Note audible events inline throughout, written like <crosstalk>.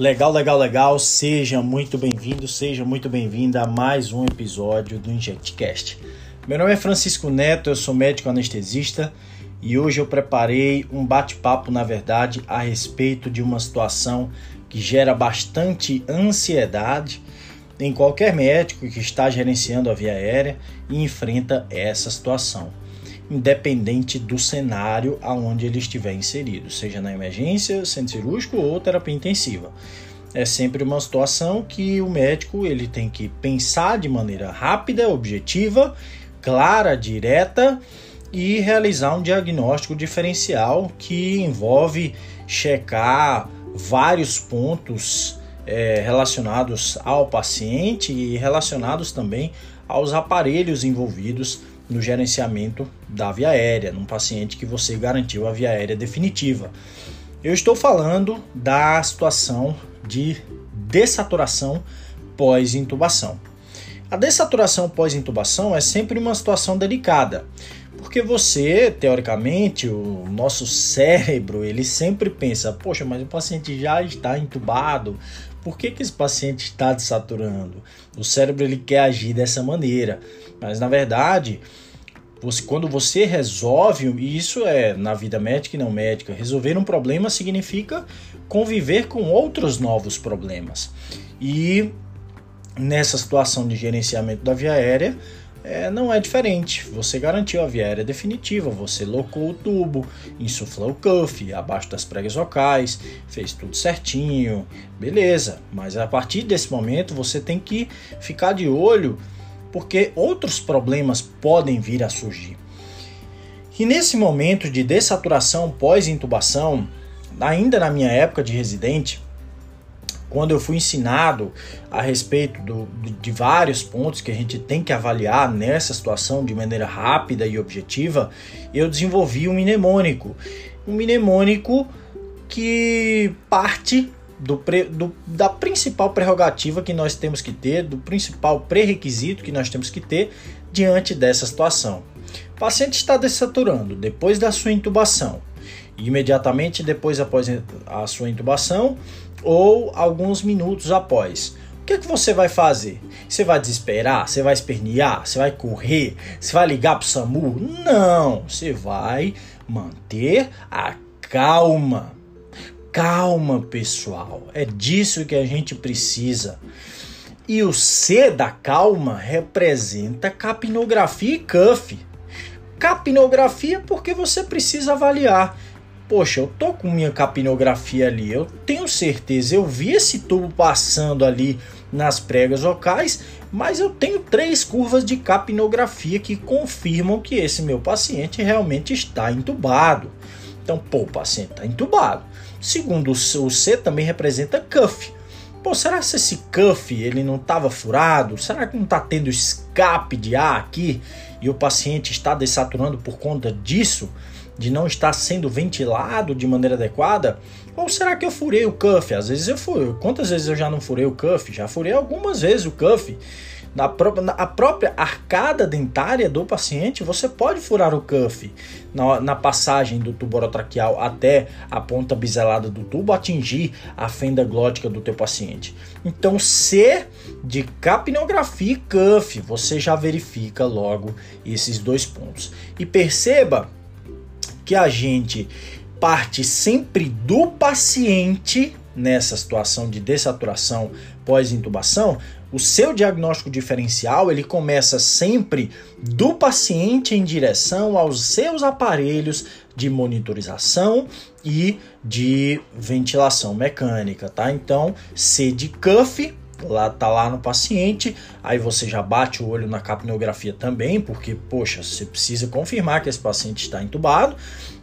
Legal, legal, legal. Seja muito bem-vindo, seja muito bem-vinda a mais um episódio do InjectCast. Meu nome é Francisco Neto, eu sou médico anestesista e hoje eu preparei um bate-papo, na verdade, a respeito de uma situação que gera bastante ansiedade em qualquer médico que está gerenciando a via aérea e enfrenta essa situação independente do cenário aonde ele estiver inserido, seja na emergência, centro cirúrgico ou terapia intensiva. É sempre uma situação que o médico ele tem que pensar de maneira rápida, objetiva, clara, direta e realizar um diagnóstico diferencial que envolve checar vários pontos é, relacionados ao paciente e relacionados também aos aparelhos envolvidos no gerenciamento da via aérea, num paciente que você garantiu a via aérea definitiva. Eu estou falando da situação de dessaturação pós-intubação. A dessaturação pós-intubação é sempre uma situação delicada, porque você, teoricamente, o nosso cérebro, ele sempre pensa: poxa, mas o paciente já está intubado, por que, que esse paciente está desaturando? O cérebro ele quer agir dessa maneira, mas na verdade você, quando você resolve, e isso é na vida médica e não médica, resolver um problema significa conviver com outros novos problemas. E nessa situação de gerenciamento da via aérea, é, não é diferente. Você garantiu a via aérea definitiva, você locou o tubo, insuflou o cuff abaixo das pregas vocais, fez tudo certinho, beleza. Mas a partir desse momento você tem que ficar de olho porque outros problemas podem vir a surgir. E nesse momento de dessaturação pós-intubação, ainda na minha época de residente, quando eu fui ensinado a respeito do, de vários pontos que a gente tem que avaliar nessa situação de maneira rápida e objetiva, eu desenvolvi um mnemônico. Um mnemônico que parte do, pre, do, da principal prerrogativa que nós temos que ter, do principal pré-requisito que nós temos que ter diante dessa situação. O paciente está dessaturando depois da sua intubação, imediatamente depois após a sua intubação ou alguns minutos após. O que, é que você vai fazer? Você vai desesperar? Você vai espernear? Você vai correr? Você vai ligar para o SAMU? Não! Você vai manter a calma calma, pessoal. É disso que a gente precisa. E o C da calma representa capnografia e cuff. Capnografia porque você precisa avaliar. Poxa, eu tô com minha capnografia ali, eu tenho certeza, eu vi esse tubo passando ali nas pregas vocais, mas eu tenho três curvas de capnografia que confirmam que esse meu paciente realmente está entubado. Então, pô, o paciente está entubado. Segundo o C, também representa cuff. Pô, será que esse cuff ele não estava furado? Será que não está tendo escape de ar aqui e o paciente está desaturando por conta disso? De não estar sendo ventilado de maneira adequada? Ou será que eu furei o cuff? Às vezes eu furei. Quantas vezes eu já não furei o cuff? Já furei algumas vezes o cuff. Na própria, na, a própria arcada dentária do paciente, você pode furar o cuff na, na passagem do tubo orotraqueal até a ponta biselada do tubo, atingir a fenda glótica do teu paciente. Então, se de capnografia e cuff, você já verifica logo esses dois pontos. E perceba que a gente parte sempre do paciente nessa situação de dessaturação pós-intubação, o seu diagnóstico diferencial ele começa sempre do paciente em direção aos seus aparelhos de monitorização e de ventilação mecânica, tá? Então, C de cuff lá tá lá no paciente, aí você já bate o olho na capnografia também, porque poxa, você precisa confirmar que esse paciente está entubado,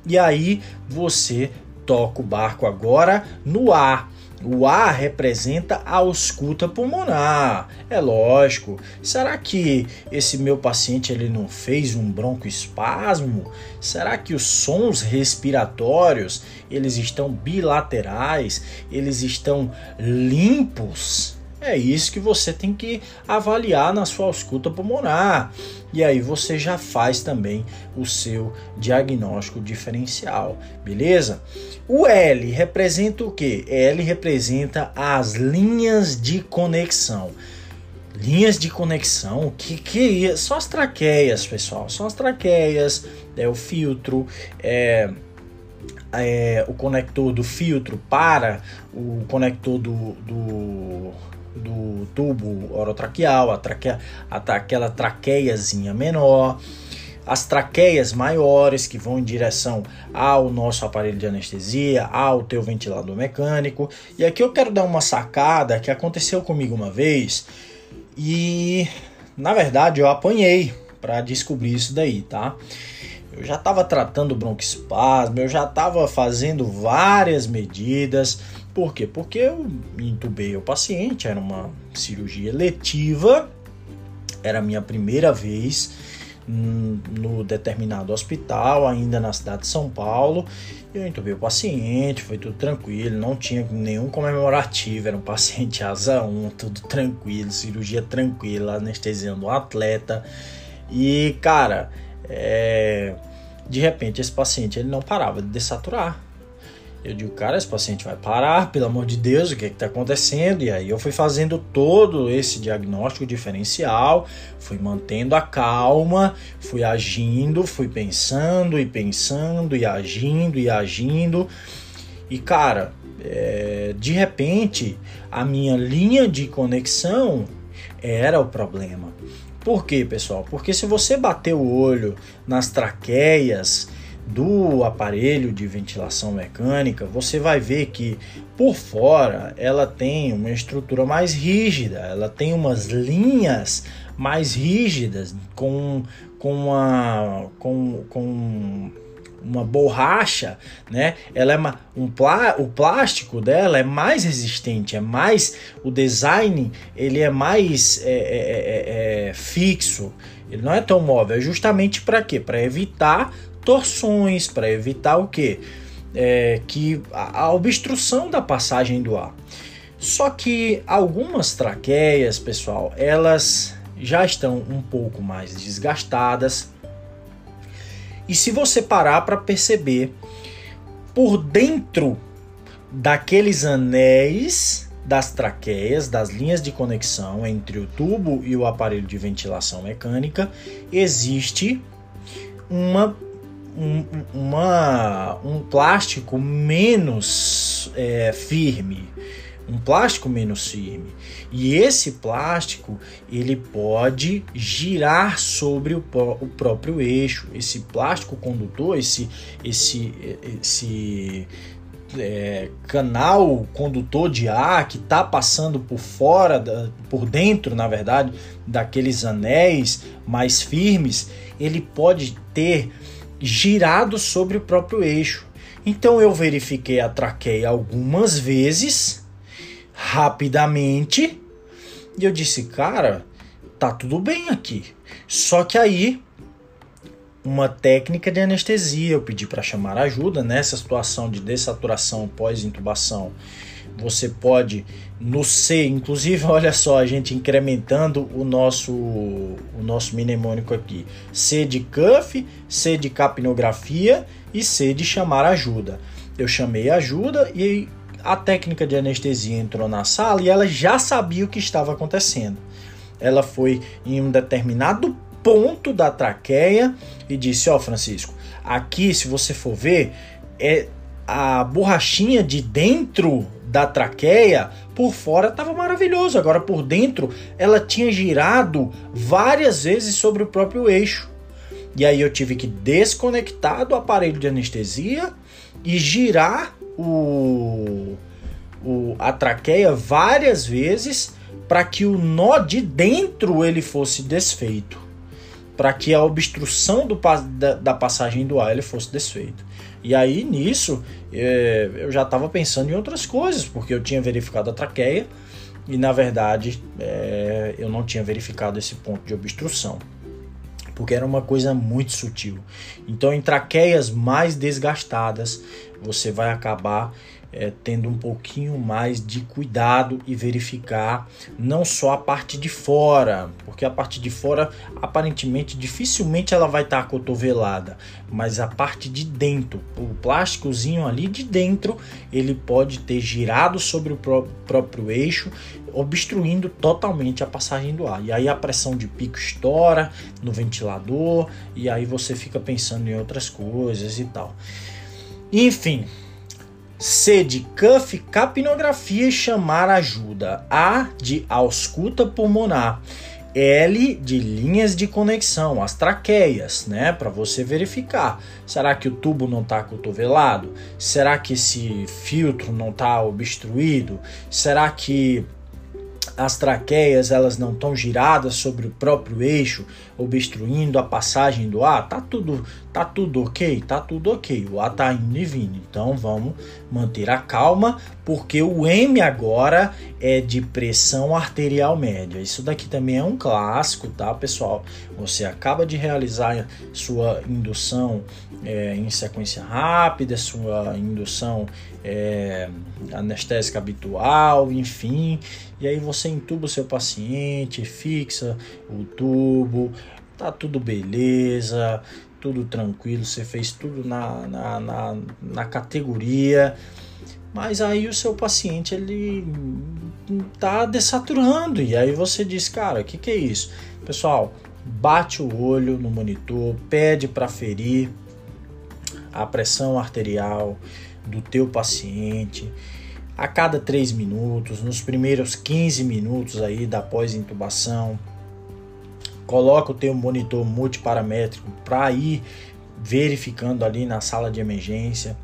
e aí você toca o barco agora no ar. O ar representa a ausculta pulmonar. É lógico. Será que esse meu paciente ele não fez um broncoespasmo? Será que os sons respiratórios eles estão bilaterais? Eles estão limpos? É isso que você tem que avaliar na sua ausculta pulmonar. E aí você já faz também o seu diagnóstico diferencial, beleza? O L representa o que? L representa as linhas de conexão. Linhas de conexão, que que é? Só as traqueias, pessoal. São as traqueias, é o filtro, é, é o conector do filtro para o conector do, do do tubo orotraqueal, a traqueia, a, aquela traqueiazinha menor, as traqueias maiores que vão em direção ao nosso aparelho de anestesia, ao teu ventilador mecânico. E aqui eu quero dar uma sacada que aconteceu comigo uma vez e na verdade eu apanhei para descobrir isso daí, tá? Eu já estava tratando broncoespasmo, eu já estava fazendo várias medidas, por quê? Porque eu intubei o paciente, era uma cirurgia letiva, era a minha primeira vez no determinado hospital, ainda na cidade de São Paulo. Eu intubei o paciente, foi tudo tranquilo, não tinha nenhum comemorativo, era um paciente asa 1, tudo tranquilo, cirurgia tranquila, anestesiando o atleta. E, cara, é... de repente esse paciente ele não parava de dessaturar. Eu digo, cara, esse paciente vai parar, pelo amor de Deus, o que é está acontecendo? E aí eu fui fazendo todo esse diagnóstico diferencial, fui mantendo a calma, fui agindo, fui pensando e pensando e agindo e agindo. E cara, é, de repente a minha linha de conexão era o problema. Por quê, pessoal? Porque se você bater o olho nas traqueias, do aparelho de ventilação mecânica, você vai ver que por fora ela tem uma estrutura mais rígida, ela tem umas linhas mais rígidas com, com, uma, com, com uma borracha, né? Ela é uma, um plá, o plástico dela é mais resistente, é mais o design ele é mais é, é, é, é fixo, ele não é tão móvel, é justamente para quê? Para evitar torções para evitar o que? É, que a, a obstrução da passagem do ar. Só que algumas traqueias, pessoal, elas já estão um pouco mais desgastadas. E se você parar para perceber, por dentro daqueles anéis das traqueias, das linhas de conexão entre o tubo e o aparelho de ventilação mecânica, existe uma um, uma, um plástico menos é, firme, um plástico menos firme. E esse plástico ele pode girar sobre o, o próprio eixo. Esse plástico condutor, esse, esse, esse é, canal condutor de ar que está passando por fora, da, por dentro, na verdade, daqueles anéis mais firmes, ele pode ter girado sobre o próprio eixo. Então eu verifiquei a traqueia algumas vezes, rapidamente, e eu disse, cara, tá tudo bem aqui. Só que aí uma técnica de anestesia, eu pedi para chamar ajuda nessa situação de dessaturação pós-intubação você pode no C, inclusive, <laughs> olha só, a gente incrementando o nosso o nosso mnemônico aqui. C de cuff, C de capnografia e C de chamar ajuda. Eu chamei ajuda e a técnica de anestesia entrou na sala e ela já sabia o que estava acontecendo. Ela foi em um determinado ponto da traqueia e disse: Ó, oh, Francisco, aqui, se você for ver, é a borrachinha de dentro da traqueia, por fora estava maravilhoso, agora por dentro ela tinha girado várias vezes sobre o próprio eixo. E aí eu tive que desconectar do aparelho de anestesia e girar o, o a traqueia várias vezes para que o nó de dentro ele fosse desfeito, para que a obstrução do, da, da passagem do ar ele fosse desfeito. E aí nisso é, eu já estava pensando em outras coisas, porque eu tinha verificado a traqueia e na verdade é, eu não tinha verificado esse ponto de obstrução, porque era uma coisa muito sutil. Então, em traqueias mais desgastadas, você vai acabar é, tendo um pouquinho mais de cuidado e verificar não só a parte de fora, porque a parte de fora aparentemente dificilmente ela vai estar tá cotovelada, mas a parte de dentro, o plásticozinho ali de dentro, ele pode ter girado sobre o pró próprio eixo, obstruindo totalmente a passagem do ar. E aí a pressão de pico estoura no ventilador e aí você fica pensando em outras coisas e tal. Enfim, C de cuff, capnografia e chamar ajuda. A de ausculta pulmonar. L de linhas de conexão, as traqueias, né, para você verificar. Será que o tubo não está cotovelado? Será que esse filtro não está obstruído? Será que as traqueias elas não estão giradas sobre o próprio eixo, obstruindo a passagem do ar, tá tudo, tá tudo ok, tá tudo ok, o ar tá indo e vindo. Então vamos manter a calma, porque o M agora é de pressão arterial média. Isso daqui também é um clássico, tá, pessoal? Você acaba de realizar sua indução é, em sequência rápida, sua indução é, anestésica habitual, enfim. E aí você entuba o seu paciente, fixa o tubo, tá tudo beleza, tudo tranquilo, você fez tudo na, na, na, na categoria. Mas aí o seu paciente ele tá dessaturando e aí você diz, cara, o que, que é isso? Pessoal, bate o olho no monitor, pede para ferir a pressão arterial, do teu paciente a cada 3 minutos, nos primeiros 15 minutos aí da pós-intubação. Coloca o teu monitor multiparamétrico para ir verificando ali na sala de emergência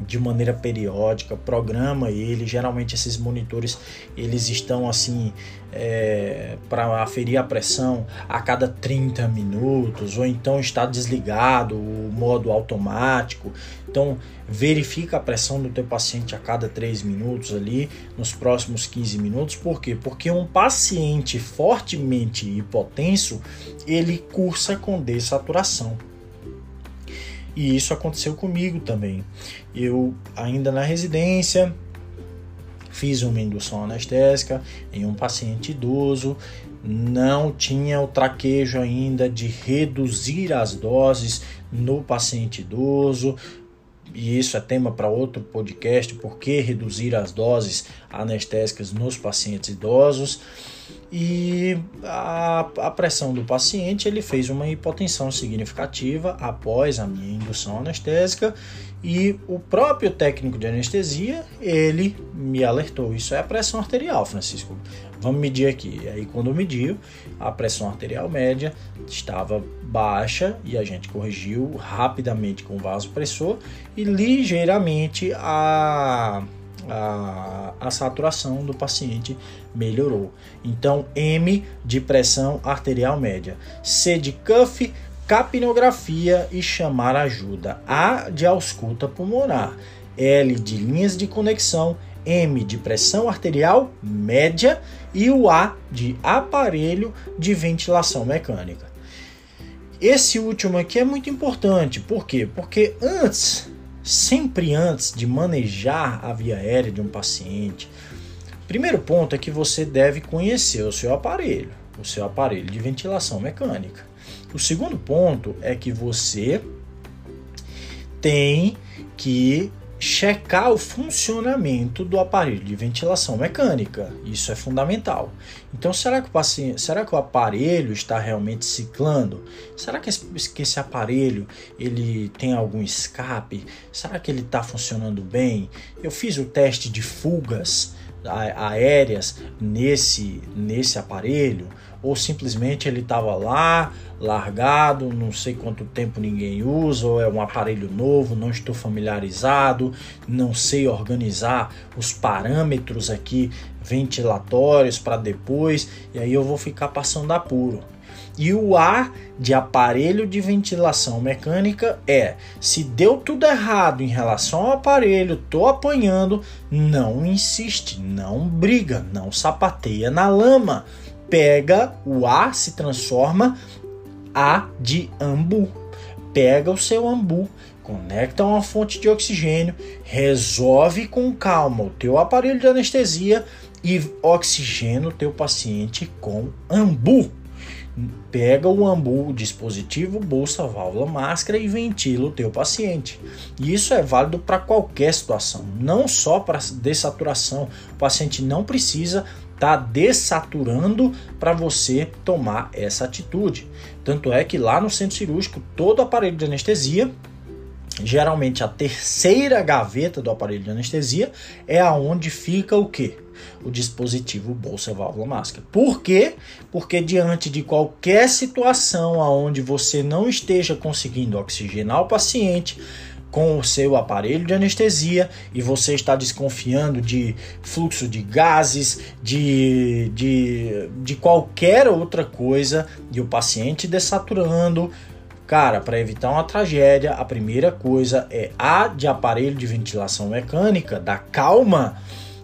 de maneira periódica, programa ele. Geralmente esses monitores eles estão assim é, para aferir a pressão a cada 30 minutos, ou então está desligado o modo automático. Então verifica a pressão do teu paciente a cada 3 minutos ali, nos próximos 15 minutos. Por quê? Porque um paciente fortemente hipotenso, ele cursa com dessaturação. E isso aconteceu comigo também. Eu, ainda na residência, fiz uma indução anestésica em um paciente idoso, não tinha o traquejo ainda de reduzir as doses no paciente idoso, e isso é tema para outro podcast, por que reduzir as doses anestésicas nos pacientes idosos. E a, a pressão do paciente, ele fez uma hipotensão significativa após a minha indução anestésica e o próprio técnico de anestesia, ele me alertou, isso é a pressão arterial, Francisco. Vamos medir aqui. Aí quando mediu, a pressão arterial média estava baixa e a gente corrigiu rapidamente com vasopressor e ligeiramente a, a, a saturação do paciente melhorou. Então, M de pressão arterial média, C de cuff, capnografia e chamar ajuda, A de ausculta pulmonar, L de linhas de conexão, M de pressão arterial média e o A de aparelho de ventilação mecânica. Esse último aqui é muito importante, por quê? Porque antes, sempre antes de manejar a via aérea de um paciente, primeiro ponto é que você deve conhecer o seu aparelho, o seu aparelho de ventilação mecânica. O segundo ponto é que você tem que checar o funcionamento do aparelho de ventilação mecânica. Isso é fundamental. Então, será que o paciente, será que o aparelho está realmente ciclando? Será que esse, que esse aparelho ele tem algum escape? Será que ele está funcionando bem? Eu fiz o teste de fugas aéreas nesse nesse aparelho ou simplesmente ele estava lá, largado, não sei quanto tempo ninguém usa, ou é um aparelho novo, não estou familiarizado, não sei organizar os parâmetros aqui ventilatórios para depois, e aí eu vou ficar passando apuro. E o A de aparelho de ventilação mecânica é: se deu tudo errado em relação ao aparelho, tô apanhando, não insiste, não briga, não sapateia na lama pega o A, se transforma A de ambu. Pega o seu ambu, conecta uma fonte de oxigênio, resolve com calma o teu aparelho de anestesia e oxigena o teu paciente com ambu. Pega o ambu, dispositivo, bolsa, válvula, máscara e ventila o teu paciente. E isso é válido para qualquer situação, não só para dessaturação. O paciente não precisa estar tá dessaturando para você tomar essa atitude. Tanto é que lá no centro cirúrgico, todo aparelho de anestesia geralmente a terceira gaveta do aparelho de anestesia é aonde fica o que? O dispositivo bolsa válvula máscara. Por quê? Porque diante de qualquer situação aonde você não esteja conseguindo oxigenar o paciente, com o seu aparelho de anestesia e você está desconfiando de fluxo de gases, de, de, de qualquer outra coisa, e o paciente dessaturando, Cara, para evitar uma tragédia, a primeira coisa é a de aparelho de ventilação mecânica, da calma,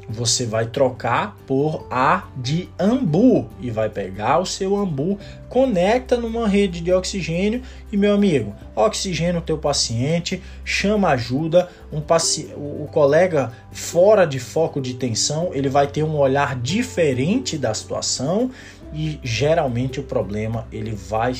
você vai trocar por a de ambu e vai pegar o seu ambu, conecta numa rede de oxigênio e meu amigo, oxigênio o teu paciente, chama ajuda, um paci o colega fora de foco de tensão, ele vai ter um olhar diferente da situação e geralmente o problema ele vai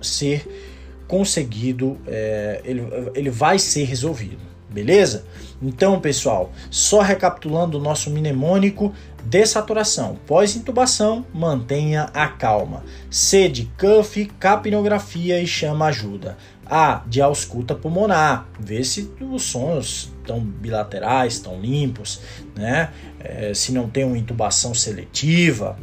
ser conseguido, é, ele, ele vai ser resolvido, beleza? Então, pessoal, só recapitulando o nosso mnemônico, dessaturação, pós-intubação, mantenha a calma. C de cuff, capnografia e chama ajuda. A de ausculta pulmonar, vê se os sons estão bilaterais, estão limpos, né? É, se não tem uma intubação seletiva,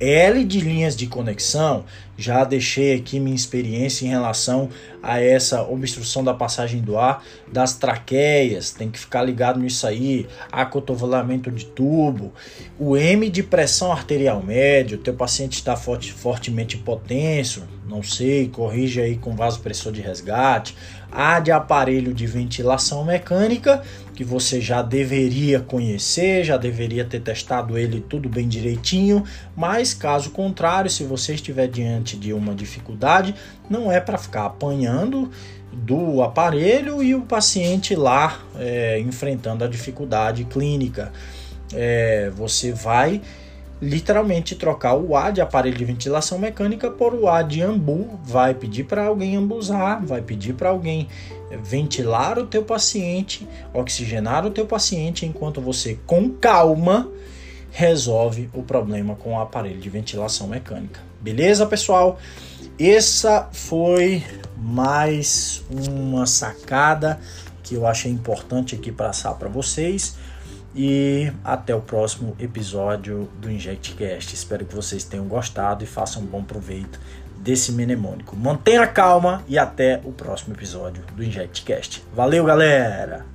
L de linhas de conexão, já deixei aqui minha experiência em relação a essa obstrução da passagem do ar das traqueias, tem que ficar ligado nisso aí, acotovelamento de tubo, o M de pressão arterial média, o teu paciente está forte, fortemente hipotenso, não sei, corrige aí com vasopressor de resgate, A de aparelho de ventilação mecânica, que você já deveria conhecer, já deveria ter testado ele tudo bem direitinho, mas caso contrário, se você estiver diante de uma dificuldade, não é para ficar apanhando do aparelho e o paciente lá é, enfrentando a dificuldade clínica. É, você vai literalmente trocar o A de aparelho de ventilação mecânica por o A de ambu, vai pedir para alguém ambuzar, vai pedir para alguém ventilar o teu paciente, oxigenar o teu paciente enquanto você com calma resolve o problema com o aparelho de ventilação mecânica. Beleza, pessoal? Essa foi mais uma sacada que eu achei importante aqui passar para vocês. E até o próximo episódio do InjectCast. Espero que vocês tenham gostado e façam um bom proveito desse mnemônico. Mantenha calma e até o próximo episódio do InjectCast. Valeu, galera!